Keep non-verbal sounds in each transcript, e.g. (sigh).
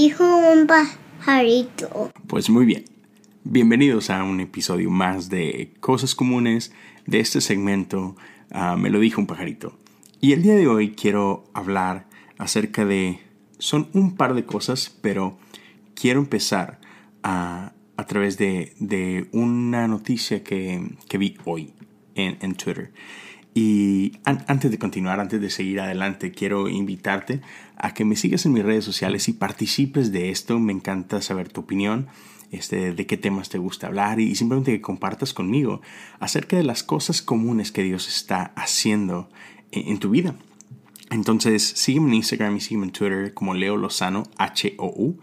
Dijo un pajarito. Pues muy bien. Bienvenidos a un episodio más de Cosas Comunes de este segmento ah, Me lo dijo un pajarito. Y el día de hoy quiero hablar acerca de... Son un par de cosas, pero quiero empezar a, a través de, de, una noticia que, que vi hoy en, en Twitter. Y antes de continuar, antes de seguir adelante, quiero invitarte a que me sigas en mis redes sociales y participes de esto. Me encanta saber tu opinión, este, de qué temas te gusta hablar y simplemente que compartas conmigo acerca de las cosas comunes que Dios está haciendo en, tu vida. Entonces, sígueme en Instagram y sígueme en Twitter como Leo Lozano, H-O-U.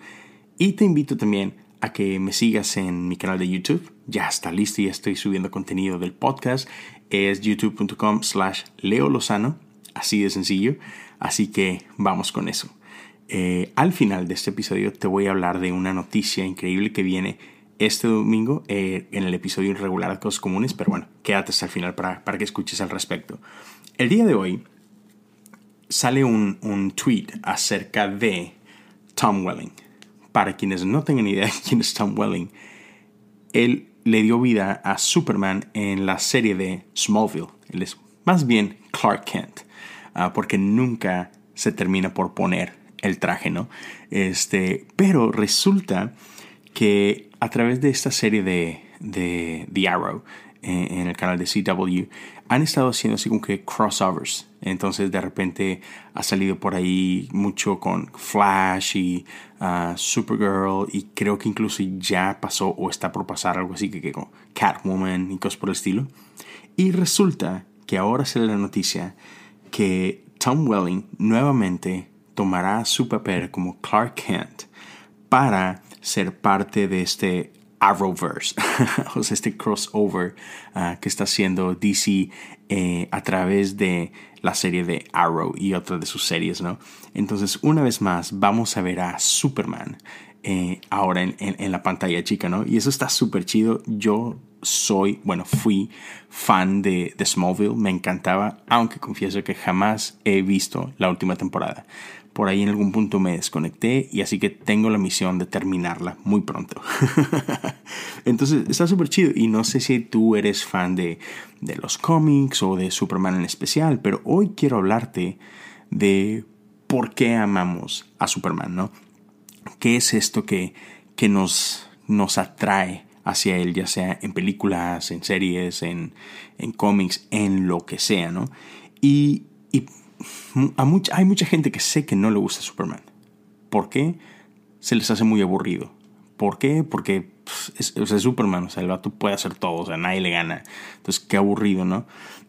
Y te invito también a que me sigas en mi canal de YouTube. Ya está listo, ya estoy subiendo contenido del podcast es youtube.com slash Leo Lozano, así de sencillo, así que vamos con eso. Eh, al final de este episodio te voy a hablar de una noticia increíble que viene este domingo eh, en el episodio irregular de Cosas Comunes, pero bueno, quédate hasta el final para, para que escuches al respecto. El día de hoy sale un, un tweet acerca de Tom Welling. Para quienes no tengan idea de quién es Tom Welling, él le dio vida a Superman en la serie de Smallville. Es más bien Clark Kent, ah, porque nunca se termina por poner el traje, ¿no? Este, pero resulta que a través de esta serie de, de The Arrow, en el canal de CW, han estado haciendo así como que crossovers. Entonces de repente ha salido por ahí mucho con Flash y uh, Supergirl y creo que incluso ya pasó o está por pasar algo así que, que con Catwoman y cosas por el estilo. Y resulta que ahora sale la noticia que Tom Welling nuevamente tomará su papel como Clark Kent para ser parte de este Arrowverse, (laughs) o sea, este crossover ah, que está haciendo DC eh, a través de la serie de Arrow y otras de sus series, ¿no? Entonces, una vez más, vamos a ver a Superman eh, ahora en, la pantalla chica, ¿no? Y eso está súper chido. Yo soy, bueno, fui fan de, de Smallville, me encantaba, aunque confieso que jamás he visto la última temporada por ahí en algún punto me desconecté y así que tengo la misión de terminarla muy pronto. (laughs) Entonces está súper chido y no sé si tú eres fan de, de los cómics o de Superman en especial, pero hoy quiero hablarte de por qué amamos a Superman, ¿no? ¿Qué es esto que, que nos, nos atrae hacia él, ya sea en películas, en series, en, en cómics, en lo que sea, ¿no? Y, y hay mucha gente que sé que no le gusta Superman. ¿Por qué? Se les hace muy aburrido. ¿Por qué? Porque pues, es, Superman, o sea, el vato puede hacer todo, o sea, nadie le gana. Entonces, qué aburrido, ¿no?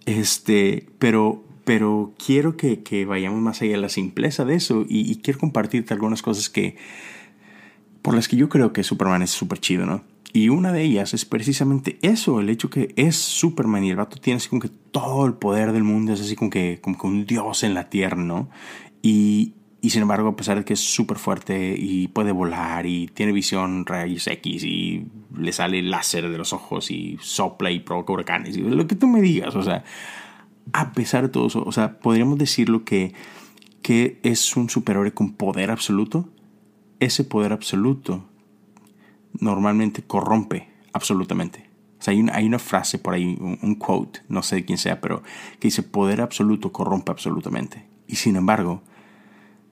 Este, pero, pero quiero que, que vayamos más allá de la simpleza de eso y, y quiero compartirte algunas cosas que, por las que yo creo que Superman es súper chido, ¿no? Y una de ellas es precisamente eso, el hecho que es Superman y el vato tiene así como que todo el poder del mundo, es así como que, como que un dios en la tierra, ¿no? Y, y sin embargo, a pesar de que es súper fuerte y puede volar y tiene visión rayos X y le sale láser de los ojos y sopla y provoca huracanes y lo que tú me digas, o sea, a pesar de todo eso, o sea, podríamos decirlo que, que es un superhéroe con poder absoluto. Ese poder absoluto normalmente corrompe absolutamente. O sea, hay, una, hay una frase por ahí, un, quote, no sé de quién sea, pero que dice, poder absoluto corrompe absolutamente. Y sin embargo,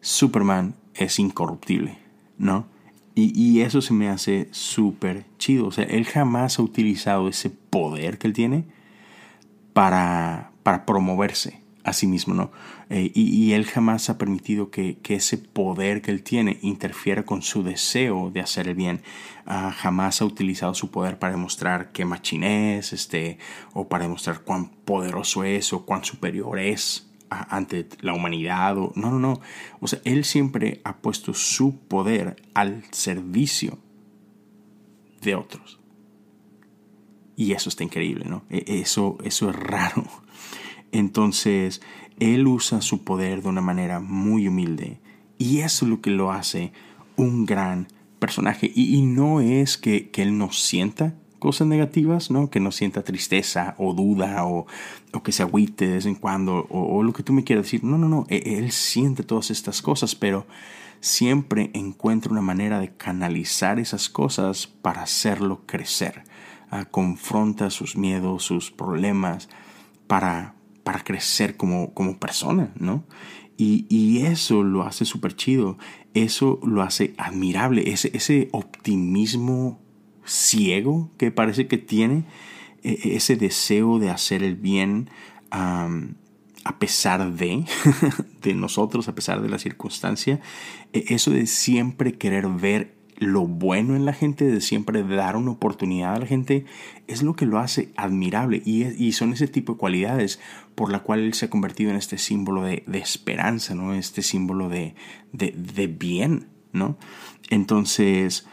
Superman es incorruptible, ¿no? Y, y eso se me hace súper chido. O sea, él jamás ha utilizado ese poder que él tiene para, para promoverse a sí mismo, ¿no? Eh, y, él jamás ha permitido que, ese poder que él tiene interfiera con su deseo de hacer el bien. Ah, jamás ha utilizado su poder para demostrar qué machín es, este, o para demostrar cuán poderoso es o cuán superior es ante la humanidad. O, no, no, no. O sea, él siempre ha puesto su poder al servicio de otros. Y eso está increíble, ¿no? E, eso, eso es raro. Entonces, él usa su poder de una manera muy humilde y eso es lo que lo hace un gran personaje. Y, no es que, él no sienta cosas negativas, ¿no? Que no sienta tristeza o duda o, que se agüite de vez en cuando o, o, lo que tú me quieras decir. No, no, no, e, él siente todas estas cosas, pero siempre encuentra una manera de canalizar esas cosas para hacerlo crecer. Ah, confronta sus miedos, sus problemas para, para crecer como, como persona, ¿no? Y, y, eso lo hace súper chido, eso lo hace admirable, ese, ese optimismo ciego que parece que tiene, e, e, ese deseo de hacer el bien a pesar de, (laughs) de nosotros, a pesar de la circunstancia, e, eso de siempre querer ver lo bueno en la gente, de siempre dar una oportunidad a la gente, es lo que lo hace admirable y, son ese tipo de cualidades por la cual él se ha convertido en este símbolo de, esperanza, ¿no? este símbolo de, bien. ¿no? Entonces,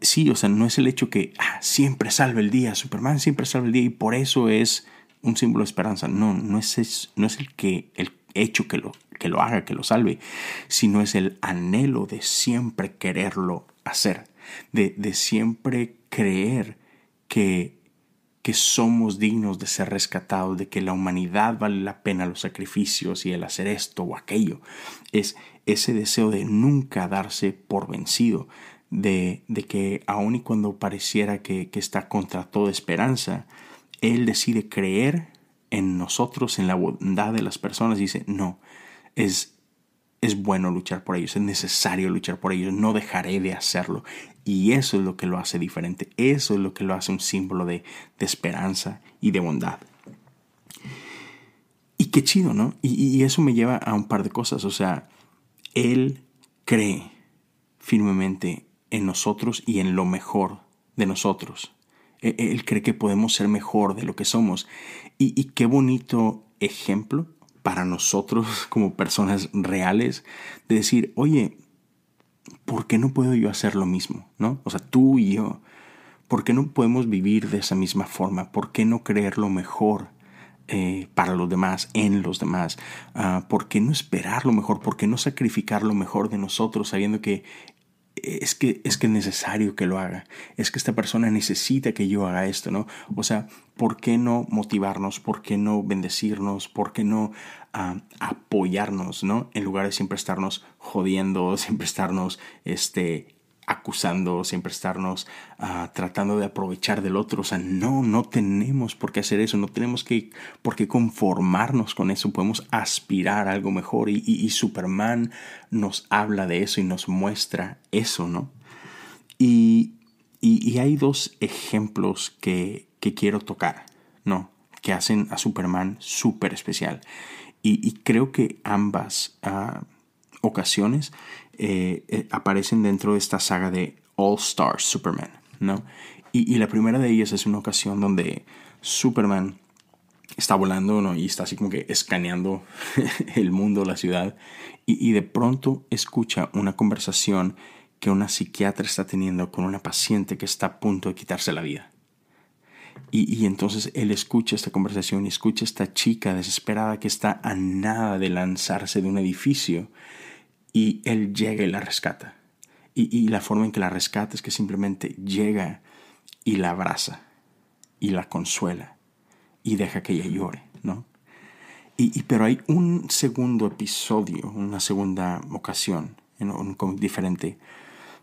sí, o sea, no es el hecho que ah, siempre salve el día, Superman siempre salve el día y por eso es un símbolo de esperanza. No, no es, no es el, que, el hecho que lo, que lo haga, que lo salve, sino es el anhelo de siempre quererlo hacer, de, de siempre creer que, que somos dignos de ser rescatados, de que la humanidad vale la pena los sacrificios y el hacer esto o aquello. Es ese deseo de nunca darse por vencido, de, de que aun y cuando pareciera que, que está contra toda esperanza, él decide creer en nosotros, en la bondad de las personas. Dice, no, es, es bueno luchar por ellos, es necesario luchar por ellos, no dejaré de hacerlo. Y eso es lo que lo hace diferente, eso es lo que lo hace un símbolo de, de esperanza y de bondad. Y qué chido, ¿no? Y, y eso me lleva a un par de cosas, o sea, Él cree firmemente en nosotros y en lo mejor de nosotros. E, él cree que podemos ser mejor de lo que somos. Y, y qué bonito ejemplo para nosotros (laughs) como personas reales de decir, oye, ¿por qué no puedo yo hacer lo mismo? ¿No? O sea, tú y yo, ¿por qué no podemos vivir de esa misma forma? ¿Por qué no creer lo mejor eh, para los demás, en los demás? Uh, ¿Por qué no esperar lo mejor? ¿Por qué no sacrificar lo mejor de nosotros sabiendo que es que, es que es necesario que lo haga, es que esta persona necesita que yo haga esto, ¿no? O sea, ¿por qué no motivarnos? ¿Por qué no bendecirnos? ¿Por qué no uh, apoyarnos, ¿no? En lugar de siempre estarnos jodiendo, (laughs) siempre estarnos este, acusando, siempre estarnos uh, tratando de aprovechar del otro. O sea, no, no tenemos por qué hacer eso, no tenemos que, por qué conformarnos con eso, podemos aspirar a algo mejor y, y, Superman nos habla de eso y nos muestra eso, ¿no? Y, y hay dos ejemplos que, que, quiero tocar, ¿no? Que hacen a Superman súper especial. Y, creo que ambas uh, ocasiones eh, eh, aparecen dentro de esta saga de All Star Superman, ¿no? Y, la primera de ellas es una ocasión donde Superman está volando, ¿no? Y está así como que escaneando (laughs) el mundo, la ciudad, y, y de pronto escucha una conversación que una psiquiatra está teniendo con una paciente que está a punto de quitarse la vida. Y, y, entonces él escucha esta conversación y escucha a esta chica desesperada que está a nada de lanzarse de un edificio y él llega y la rescata. Y, y, la forma en que la rescata es que simplemente llega y la abraza y la consuela y deja que ella llore, ¿no? Y, y pero hay un segundo episodio, una segunda ocasión, en un diferente,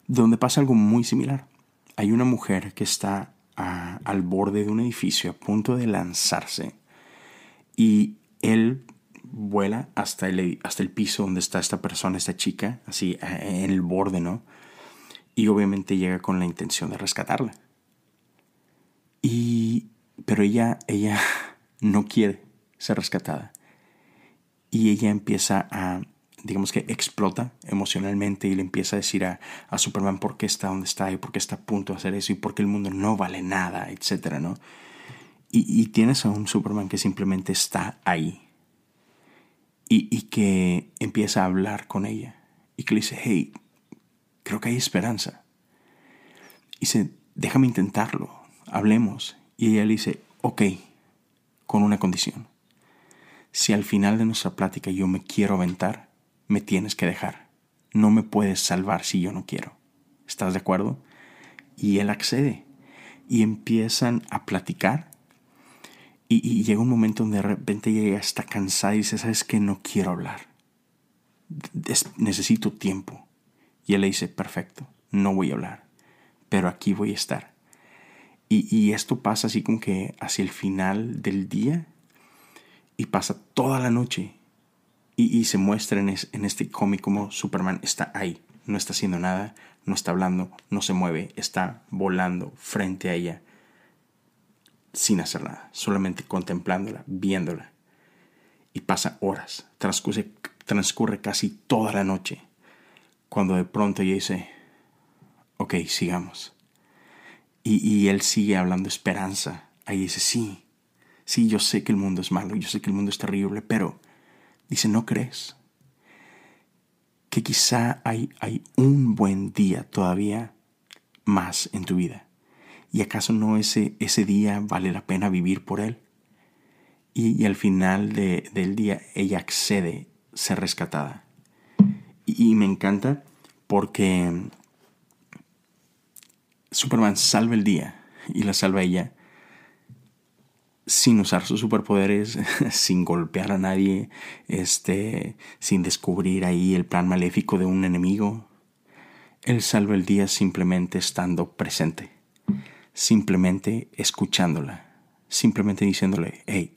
donde pasa algo muy similar. Hay una mujer que está a, al borde de un edificio a punto de lanzarse y él vuela hasta el, hasta el piso donde está esta persona, esta chica, así en el borde, ¿no? Y obviamente llega con la intención de rescatarla. Y, pero ella, ella (laughs) no quiere ser rescatada. Y ella empieza a, digamos que explota emocionalmente y le empieza a decir a, a Superman por qué está donde está y por qué está a punto de hacer eso y por qué el mundo no vale nada, etcétera, ¿no? Y, y tienes a un Superman que simplemente está ahí, y, que empieza a hablar con ella y que le dice, hey, creo que hay esperanza. Y dice, déjame intentarlo, hablemos. Y ella le dice, ok, con una condición. Si al final de nuestra plática yo me quiero aventar, me tienes que dejar. No me puedes salvar si yo no quiero. ¿Estás de acuerdo? Y él accede. y empiezan a platicar. Y, llega un momento donde de repente ella está cansada y dice, ¿sabes qué? No quiero hablar. necesito tiempo. Y él le dice, perfecto, no voy a hablar, pero aquí voy a estar. Y, esto pasa así como que hacia el final del día y pasa toda la noche. Y, se muestra en este cómic como Superman está ahí, no está haciendo nada, no está hablando, no se mueve, está volando frente a ella sin hacer nada, solamente contemplándola, viéndola. Y pasa horas, transcurre, transcurre casi toda la noche, cuando de pronto ella dice, ok, sigamos. Y, y él sigue hablando esperanza. Ahí dice, sí, sí, yo sé que el mundo es malo, yo sé que el mundo es terrible, pero dice, ¿no crees? que quizá hay, hay un buen día todavía más en tu vida. ¿Y acaso no ese, ese día vale la pena vivir por él? Y, al final del día ella accede ser rescatada. Y, y me encanta porque Superman salva el día y la salva ella sin usar sus superpoderes, (laughs) sin golpear a nadie, este, sin descubrir ahí el plan maléfico de un enemigo. Él salva el día simplemente estando presente, simplemente escuchándola, simplemente diciéndole, hey,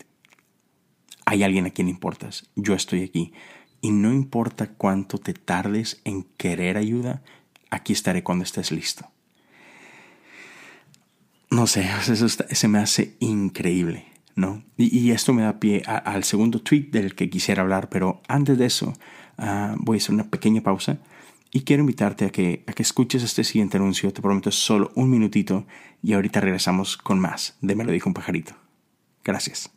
hay alguien a quien importas, yo estoy aquí. Y no importa cuánto te tardes en querer ayuda, aquí estaré cuando estés listo. No sé, eso se me hace increíble, ¿no? Y, esto me da pie al segundo tweet del que quisiera hablar, pero antes de eso ah, voy a hacer una pequeña pausa y quiero invitarte a que, a que escuches este siguiente anuncio, te prometo solo un minutito y ahorita regresamos con más de Me lo dijo un pajarito. Gracias.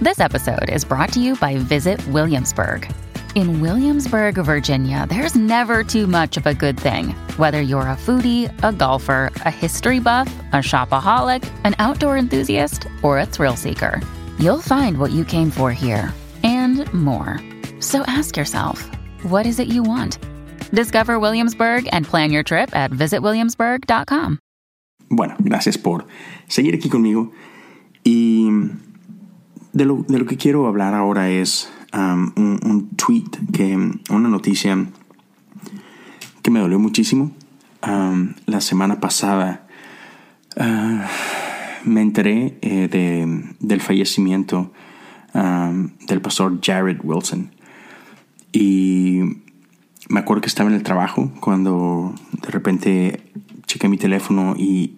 This episode is brought to you by Visit Williamsburg. In Williamsburg, Virginia, there's never too much of a good thing. Whether you're a foodie, a golfer, a history buff, a shopaholic, an outdoor enthusiast, or a thrill seeker, you'll find what you came for here and more. So ask yourself, what is it you want? Discover Williamsburg and plan your trip at visitwilliamsburg.com. Bueno, gracias por seguir aquí conmigo. Y de lo, de lo que quiero hablar ahora es Um, un, tweet, que, una noticia que me dolió muchísimo. Um, la semana pasada uh, me enteré eh, de, del fallecimiento um, del pastor Jared Wilson. Y me acuerdo que estaba en el trabajo cuando de repente chequé mi teléfono y,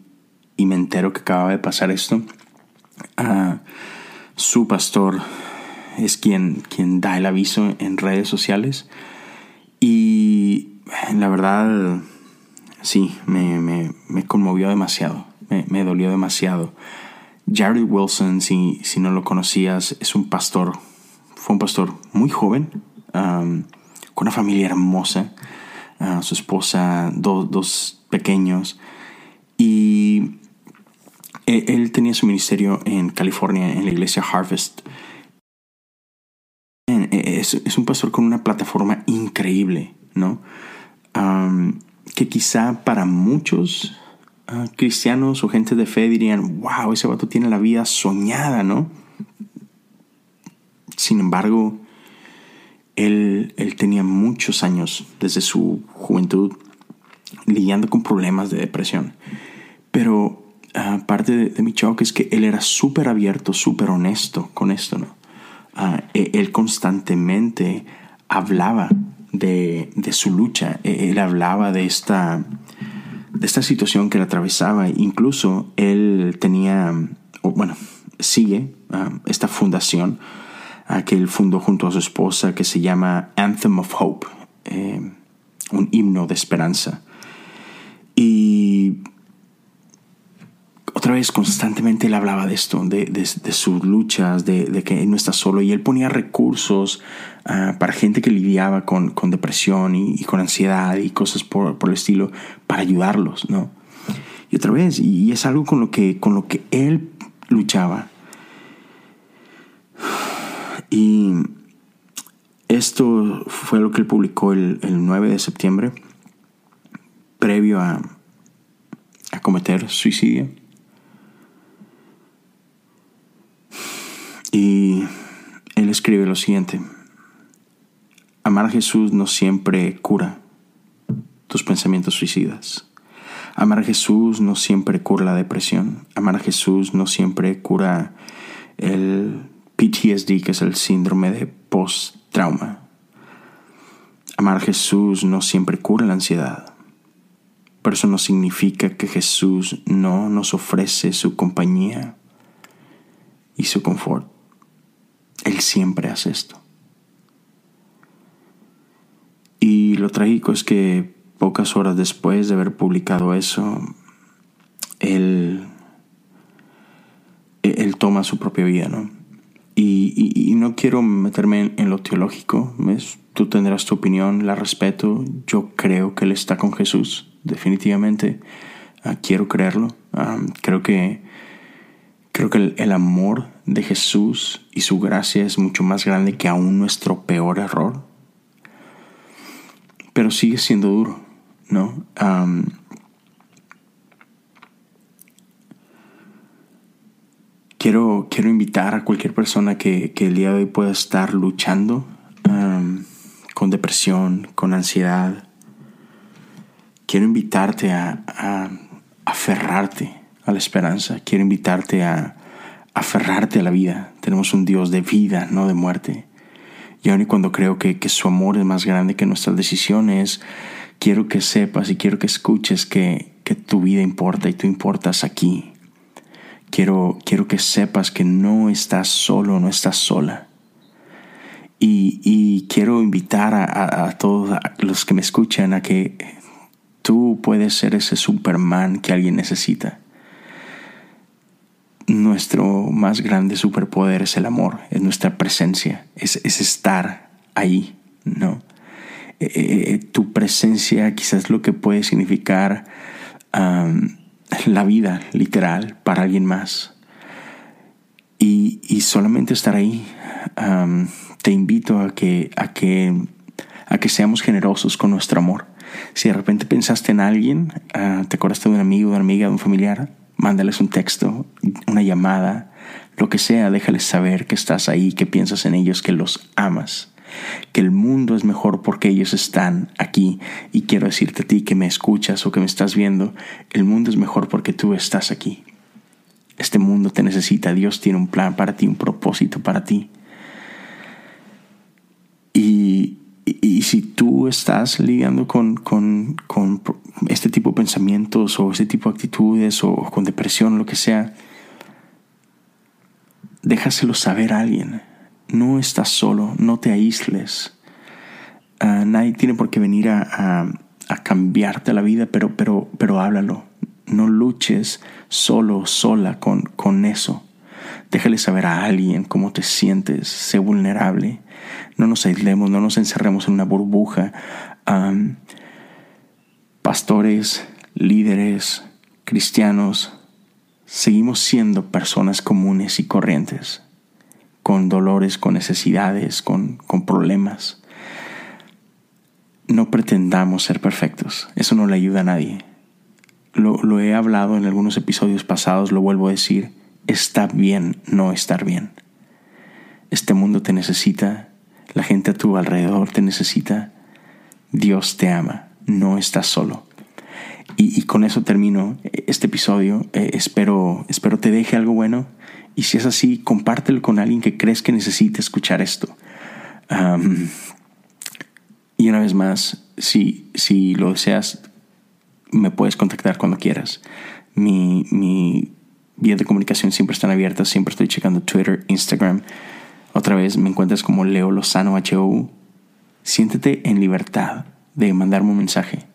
y me entero que acababa de pasar esto. Uh, su pastor es quien, quien da el aviso en redes sociales. Y la verdad, sí, me, me, me conmovió demasiado, me, me, dolió demasiado. Jared Wilson, si, si no lo conocías, es un pastor, fue un pastor muy joven, con una familia hermosa, su esposa, dos pequeños, y él, él tenía su ministerio en California, en la iglesia Harvest es, un pastor con una plataforma increíble, ¿no? que quizá para muchos ah, cristianos o gente de fe dirían, wow, ese vato tiene la vida soñada, ¿no? Sin embargo, él, él tenía muchos años desde su juventud lidiando con problemas de depresión. Pero ah, parte de, mi shock es que él era súper abierto, súper honesto con esto, ¿no? E, él constantemente hablaba de, su lucha, e, él hablaba de esta, de esta situación que le atravesaba, incluso él tenía, bueno, sigue ah, esta fundación ah, que él fundó junto a su esposa que se llama Anthem of Hope, eh, un himno de esperanza. Y otra vez constantemente él hablaba de esto, de, sus luchas, de, que no está solo y él ponía recursos ah, para gente que lidiaba con, depresión y, con ansiedad y cosas por, el estilo para ayudarlos, ¿no? Y otra vez, y es algo con lo que, con lo que él luchaba. Y esto fue lo que él publicó el, el 9 de septiembre, previo a, a cometer suicidio. Y él escribe lo siguiente. Amar a Jesús no siempre cura tus pensamientos suicidas. Amar a Jesús no siempre cura la depresión. Amar a Jesús no siempre cura el PTSD, que es el síndrome de post-trauma. Amar a Jesús no siempre cura la ansiedad. Pero eso no significa que Jesús no nos ofrece su compañía y su confort. Él siempre hace esto. Y lo trágico es que pocas horas después de haber publicado eso, él, él toma su propia vida, ¿no? Y, no quiero meterme en, lo teológico, tú tendrás tu opinión, la respeto, yo creo que él está con Jesús, definitivamente, ah, quiero creerlo, ah, creo que, creo que el amor de Jesús y su gracia es mucho más grande que aún nuestro peor error, pero sigue siendo duro, ¿no? Quiero, quiero invitar a cualquier persona que, el día de hoy pueda estar luchando con depresión, con ansiedad. Quiero invitarte a, a aferrarte a la esperanza. Quiero invitarte a aferrarte a la vida. Tenemos un Dios de vida, no de muerte. Y aun y cuando creo que, que, su amor es más grande que nuestras decisiones, quiero que sepas y quiero que escuches que, que tu vida importa y tú importas aquí. Quiero, quiero que sepas que no estás solo, no estás sola. Y, y quiero invitar a, a, todos los que me escuchan a que tú puedes ser ese Superman que alguien necesita. Nuestro más grande superpoder es el amor, es nuestra presencia, es, es estar ahí, ¿no? Eh, eh, eh, tu presencia quizás lo que puede significar (laughs) la vida literal para alguien más. Y, y solamente estar ahí, te invito a que, a, que, a que seamos generosos con nuestro amor. Si de repente pensaste en alguien, ah, te acordaste de un amigo, de una amiga, de un familiar, mándales un texto, una llamada, lo que sea, déjales saber que estás ahí, que piensas en ellos, que los amas que el mundo es mejor porque ellos están aquí. Y quiero decirte a ti que me escuchas o que me estás viendo, el mundo es mejor porque tú estás aquí. Este mundo te necesita, Dios tiene un plan para ti, un propósito para ti. Y, y, si tú estás lidiando con, con, con, este tipo de pensamientos o este tipo de actitudes o con depresión, lo que sea, déjaselo saber a alguien no estás solo, no te aísles. Ah, nadie tiene por qué venir a, cambiarte la vida, pero, pero, pero háblalo. No luches solo, sola con, con eso. Déjale saber a alguien cómo te sientes, sé vulnerable. No nos aislemos, no nos encerremos en una burbuja. pastores, líderes, cristianos, seguimos siendo personas comunes y corrientes con dolores, con necesidades, con, problemas. No pretendamos ser perfectos, eso no le ayuda a nadie. Lo, lo he hablado en algunos episodios pasados, lo vuelvo a decir, está bien no estar bien. Este mundo te necesita, la gente a tu alrededor te necesita, Dios te ama, no estás solo. Y, con eso termino este episodio. Eh, espero, espero te deje algo bueno y si es así, compártelo con alguien que crees que necesite escuchar esto. y una vez más, si, si lo deseas, me puedes contactar cuando quieras. Mi, mi vías de comunicación siempre están abiertas, siempre estoy checando Twitter, Instagram. Otra vez me encuentras como Leo Lozano HOU. Siéntete en libertad de mandarme un mensaje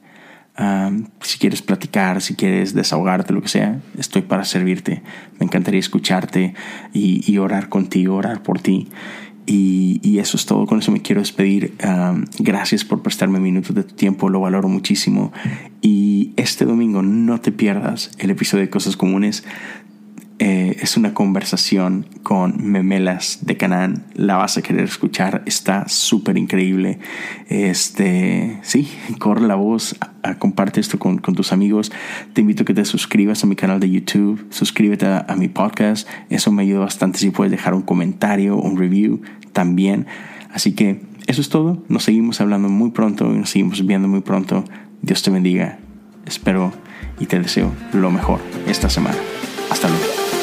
si quieres platicar, si quieres desahogarte, lo que sea, estoy para servirte. Me encantaría escucharte y, orar contigo, orar por ti. Y, eso es todo, con eso me quiero despedir. gracias por prestarme minutos de tu tiempo, lo valoro muchísimo. Y este domingo no te pierdas el episodio de Cosas Comunes. Eh, es una conversación con Memelas de Canaán. La vas a querer escuchar, está súper increíble. Este, sí, corre la voz, comparte esto con, tus amigos. Te invito a que te suscribas a mi canal de YouTube, suscríbete a, a mi podcast. Eso me ayuda bastante si puedes dejar un comentario, un review también. Así que eso es todo. Nos seguimos hablando muy pronto y nos seguimos viendo muy pronto. Dios te bendiga. Espero y te deseo lo mejor esta semana. Hasta luego.